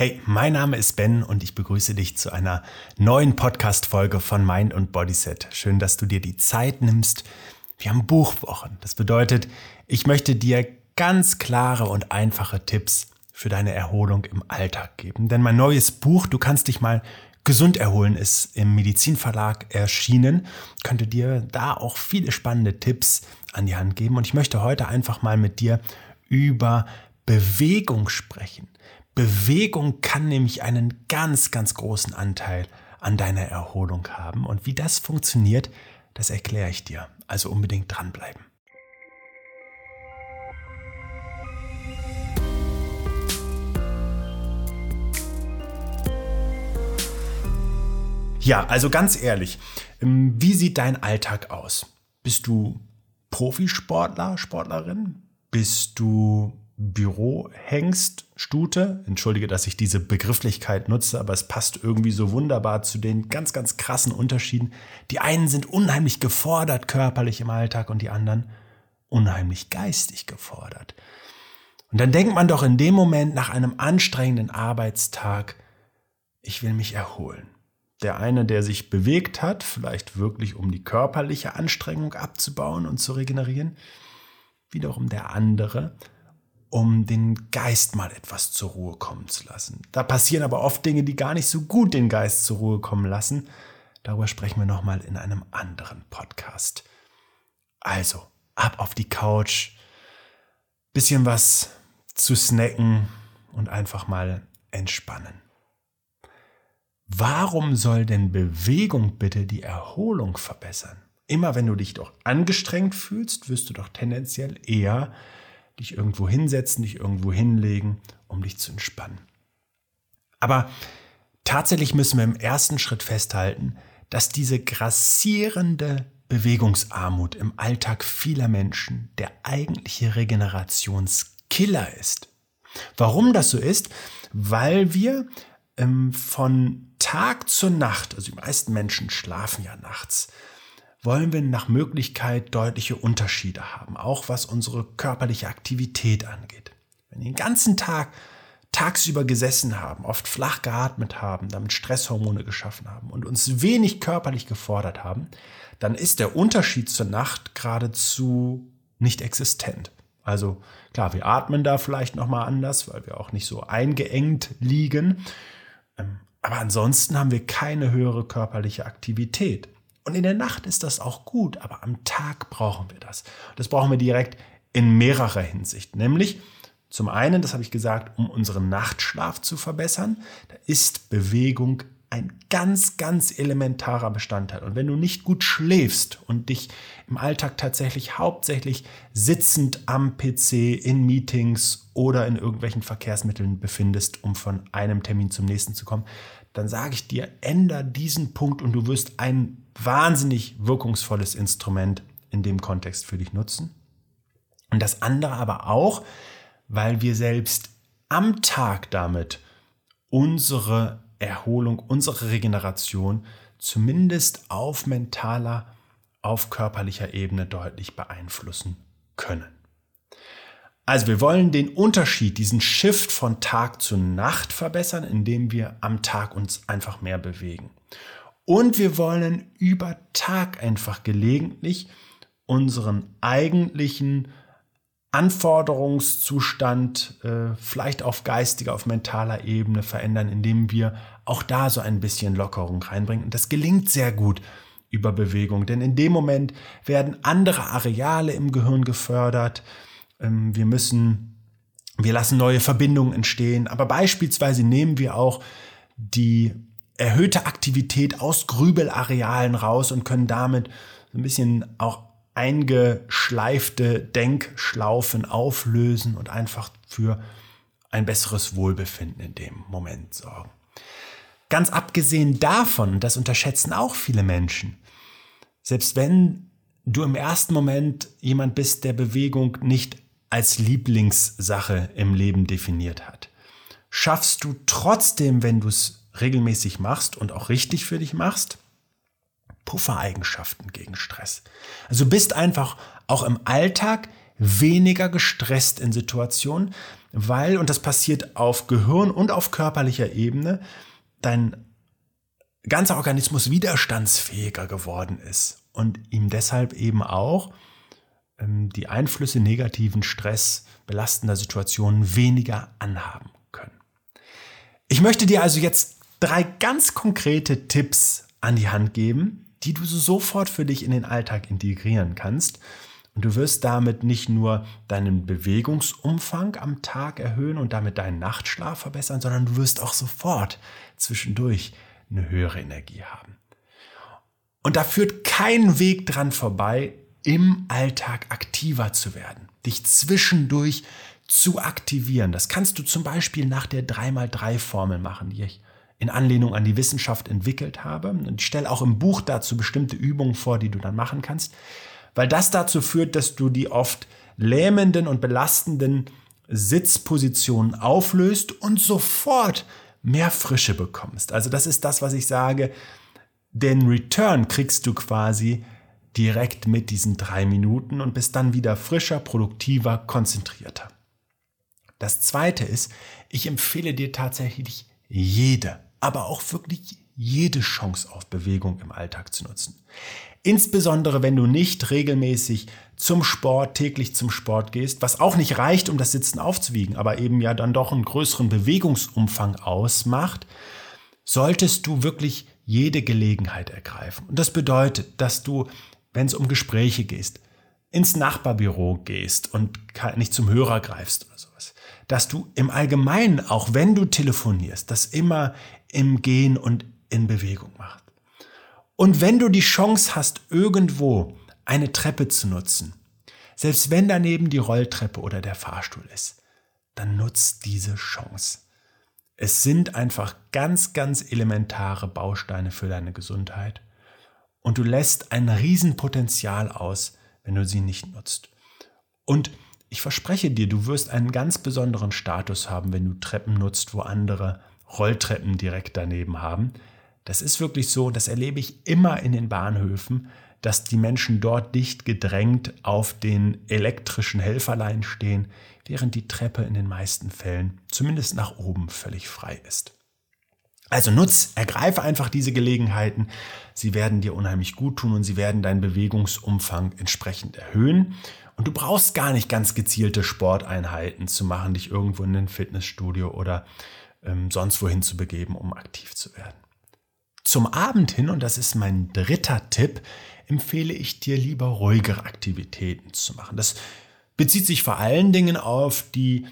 Hey, mein Name ist Ben und ich begrüße dich zu einer neuen Podcast-Folge von Mind und Bodyset. Schön, dass du dir die Zeit nimmst. Wir haben Buchwochen. Das bedeutet, ich möchte dir ganz klare und einfache Tipps für deine Erholung im Alltag geben. Denn mein neues Buch, du kannst dich mal gesund erholen, ist im Medizinverlag erschienen. Könnte dir da auch viele spannende Tipps an die Hand geben. Und ich möchte heute einfach mal mit dir über Bewegung sprechen. Bewegung kann nämlich einen ganz, ganz großen Anteil an deiner Erholung haben. Und wie das funktioniert, das erkläre ich dir. Also unbedingt dranbleiben. Ja, also ganz ehrlich, ähm, wie sieht dein Alltag aus? Bist du Profisportler, Sportlerin? Bist du Bürohengst, Stute. Entschuldige, dass ich diese Begrifflichkeit nutze, aber es passt irgendwie so wunderbar zu den ganz, ganz krassen Unterschieden. Die einen sind unheimlich gefordert körperlich im Alltag und die anderen unheimlich geistig gefordert. Und dann denkt man doch in dem Moment nach einem anstrengenden Arbeitstag, ich will mich erholen. Der eine, der sich bewegt hat, vielleicht wirklich um die körperliche Anstrengung abzubauen und zu regenerieren, wiederum der andere, um den Geist mal etwas zur Ruhe kommen zu lassen. Da passieren aber oft Dinge, die gar nicht so gut den Geist zur Ruhe kommen lassen. Darüber sprechen wir nochmal in einem anderen Podcast. Also, ab auf die Couch, bisschen was zu snacken und einfach mal entspannen. Warum soll denn Bewegung bitte die Erholung verbessern? Immer wenn du dich doch angestrengt fühlst, wirst du doch tendenziell eher dich irgendwo hinsetzen, dich irgendwo hinlegen, um dich zu entspannen. Aber tatsächlich müssen wir im ersten Schritt festhalten, dass diese grassierende Bewegungsarmut im Alltag vieler Menschen der eigentliche Regenerationskiller ist. Warum das so ist? Weil wir ähm, von Tag zur Nacht, also die meisten Menschen schlafen ja nachts, wollen wir nach Möglichkeit deutliche Unterschiede haben, auch was unsere körperliche Aktivität angeht. Wenn wir den ganzen Tag tagsüber gesessen haben, oft flach geatmet haben, damit Stresshormone geschaffen haben und uns wenig körperlich gefordert haben, dann ist der Unterschied zur Nacht geradezu nicht existent. Also klar, wir atmen da vielleicht noch mal anders, weil wir auch nicht so eingeengt liegen. Ähm, aber ansonsten haben wir keine höhere körperliche Aktivität. Und in der Nacht ist das auch gut, aber am Tag brauchen wir das. Das brauchen wir direkt in mehrerer Hinsicht. Nämlich zum einen, das habe ich gesagt, um unseren Nachtschlaf zu verbessern. Da ist Bewegung ein ganz, ganz elementarer Bestandteil. Und wenn du nicht gut schläfst und dich im Alltag tatsächlich hauptsächlich sitzend am PC in Meetings oder in irgendwelchen Verkehrsmitteln befindest, um von einem Termin zum nächsten zu kommen, dann sage ich dir, änder diesen Punkt und du wirst ein wahnsinnig wirkungsvolles Instrument in dem Kontext für dich nutzen. Und das andere aber auch, weil wir selbst am Tag damit unsere Erholung, unsere Regeneration zumindest auf mentaler, auf körperlicher Ebene deutlich beeinflussen können. Also wir wollen den Unterschied, diesen Shift von Tag zu Nacht verbessern, indem wir am Tag uns einfach mehr bewegen. Und wir wollen über Tag einfach gelegentlich unseren eigentlichen Anforderungszustand äh, vielleicht auf geistiger, auf mentaler Ebene verändern, indem wir auch da so ein bisschen Lockerung reinbringen. Und das gelingt sehr gut über Bewegung, denn in dem Moment werden andere Areale im Gehirn gefördert. Ähm, wir müssen, wir lassen neue Verbindungen entstehen, aber beispielsweise nehmen wir auch die erhöhte Aktivität aus Grübelarealen raus und können damit ein bisschen auch eingeschleifte Denkschlaufen auflösen und einfach für ein besseres Wohlbefinden in dem Moment sorgen. Ganz abgesehen davon, das unterschätzen auch viele Menschen, selbst wenn du im ersten Moment jemand bist, der Bewegung nicht als Lieblingssache im Leben definiert hat, schaffst du trotzdem, wenn du es regelmäßig machst und auch richtig für dich machst, Puffereigenschaften gegen Stress. Also bist einfach auch im Alltag weniger gestresst in Situationen, weil, und das passiert auf Gehirn und auf körperlicher Ebene, dein ganzer Organismus widerstandsfähiger geworden ist und ihm deshalb eben auch ähm, die Einflüsse negativen Stress, belastender Situationen weniger anhaben können. Ich möchte dir also jetzt drei ganz konkrete Tipps an die Hand geben, die du sofort für dich in den Alltag integrieren kannst. Und du wirst damit nicht nur deinen Bewegungsumfang am Tag erhöhen und damit deinen Nachtschlaf verbessern, sondern du wirst auch sofort zwischendurch eine höhere Energie haben. Und da führt kein Weg dran vorbei, im Alltag aktiver zu werden, dich zwischendurch zu aktivieren. Das kannst du zum Beispiel nach der 3x3-Formel machen, die ich in Anlehnung an die Wissenschaft entwickelt habe. Und ich stelle auch im Buch dazu bestimmte Übungen vor, die du dann machen kannst, weil das dazu führt, dass du die oft lähmenden und belastenden Sitzpositionen auflöst und sofort mehr Frische bekommst. Also das ist das, was ich sage. Den Return kriegst du quasi direkt mit diesen drei Minuten und bist dann wieder frischer, produktiver, konzentrierter. Das zweite ist, ich empfehle dir tatsächlich jede, aber auch wirklich jede Chance auf Bewegung im Alltag zu nutzen. Insbesondere wenn du nicht regelmäßig zum Sport, täglich zum Sport gehst, was auch nicht reicht, um das Sitzen aufzuwiegen, aber eben ja dann doch einen größeren Bewegungsumfang ausmacht, solltest du wirklich jede Gelegenheit ergreifen. Und das bedeutet, dass du, wenn es um Gespräche geht, ins Nachbarbüro gehst und nicht zum Hörer greifst oder sowas, dass du im Allgemeinen, auch wenn du telefonierst, das immer im Gehen und in Bewegung machst. Und wenn du die Chance hast, irgendwo eine Treppe zu nutzen, selbst wenn daneben die Rolltreppe oder der Fahrstuhl ist, dann nutzt diese Chance. Es sind einfach ganz, ganz elementare Bausteine für deine Gesundheit und du lässt ein Riesenpotenzial aus, wenn du sie nicht nutzt. Und ich verspreche dir, du wirst einen ganz besonderen Status haben, wenn du Treppen nutzt, wo andere Rolltreppen direkt daneben haben, das ist wirklich so, das erlebe ich immer in den Bahnhöfen, dass die Menschen dort dicht gedrängt auf den elektrischen Helferlein stehen, während die Treppe in den meisten Fällen zumindest nach oben völlig frei ist. Also nutz, ergreife einfach diese Gelegenheiten. Sie werden dir unheimlich gut tun und sie werden deinen Bewegungsumfang entsprechend erhöhen. Und du brauchst gar nicht ganz gezielte Sporteinheiten zu machen, dich irgendwo in ein Fitnessstudio oder ähm, sonst wohin zu begeben, um aktiv zu werden. Zum Abend hin, und das ist mein dritter Tipp, empfehle ich dir lieber ruhigere Aktivitäten zu machen. Das bezieht sich vor allen Dingen auf die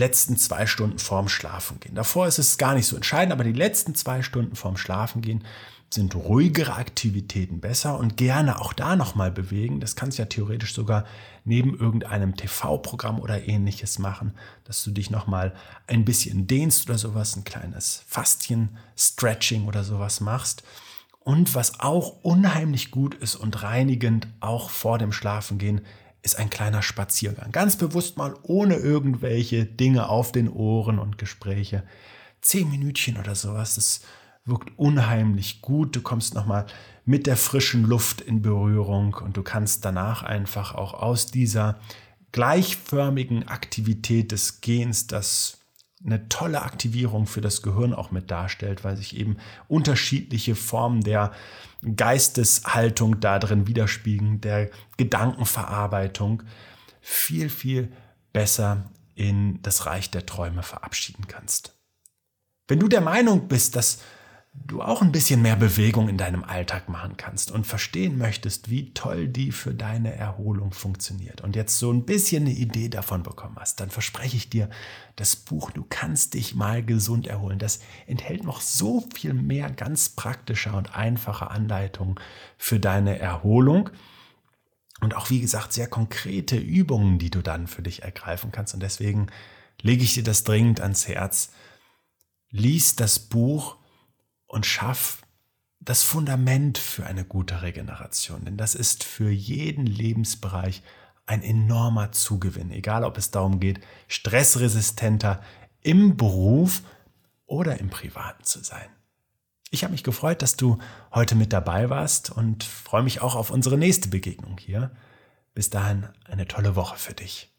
letzten zwei Stunden vorm Schlafengehen. Davor ist es gar nicht so entscheidend, aber die letzten zwei Stunden vorm Schlafengehen sind ruhigere Aktivitäten besser und gerne auch da nochmal bewegen. Das kannst du ja theoretisch sogar neben irgendeinem TV-Programm oder ähnliches machen, dass du dich nochmal ein bisschen dehnst oder sowas, ein kleines Faszien-Stretching oder sowas machst. Und was auch unheimlich gut ist und reinigend auch vor dem Schlafengehen, ist ein kleiner Spaziergang. Ganz bewusst mal ohne irgendwelche Dinge auf den Ohren und Gespräche. Zehn Minütchen oder sowas, das wirkt unheimlich gut. Du kommst nochmal mit der frischen Luft in Berührung und du kannst danach einfach auch aus dieser gleichförmigen Aktivität des Gehens, das eine tolle Aktivierung für das Gehirn auch mit darstellt, weil sich eben unterschiedliche Formen der Geisteshaltung darin widerspiegeln, der Gedankenverarbeitung viel, viel besser in das Reich der Träume verabschieden kannst. Wenn du der Meinung bist, dass du auch ein bisschen mehr Bewegung in deinem Alltag machen kannst und verstehen möchtest, wie toll die für deine Erholung funktioniert und jetzt so ein bisschen eine Idee davon bekommen hast, dann verspreche ich dir, das Buch Du kannst dich mal gesund erholen, das enthält noch so viel mehr ganz praktischer und einfacher Anleitungen für deine Erholung und auch wie gesagt sehr konkrete Übungen, die du dann für dich ergreifen kannst und deswegen lege ich dir das dringend ans Herz. Lies das Buch und schaff das Fundament für eine gute Regeneration. Denn das ist für jeden Lebensbereich ein enormer Zugewinn, egal ob es darum geht, stressresistenter im Beruf oder im Privaten zu sein. Ich habe mich gefreut, dass du heute mit dabei warst und freue mich auch auf unsere nächste Begegnung hier. Bis dahin eine tolle Woche für dich.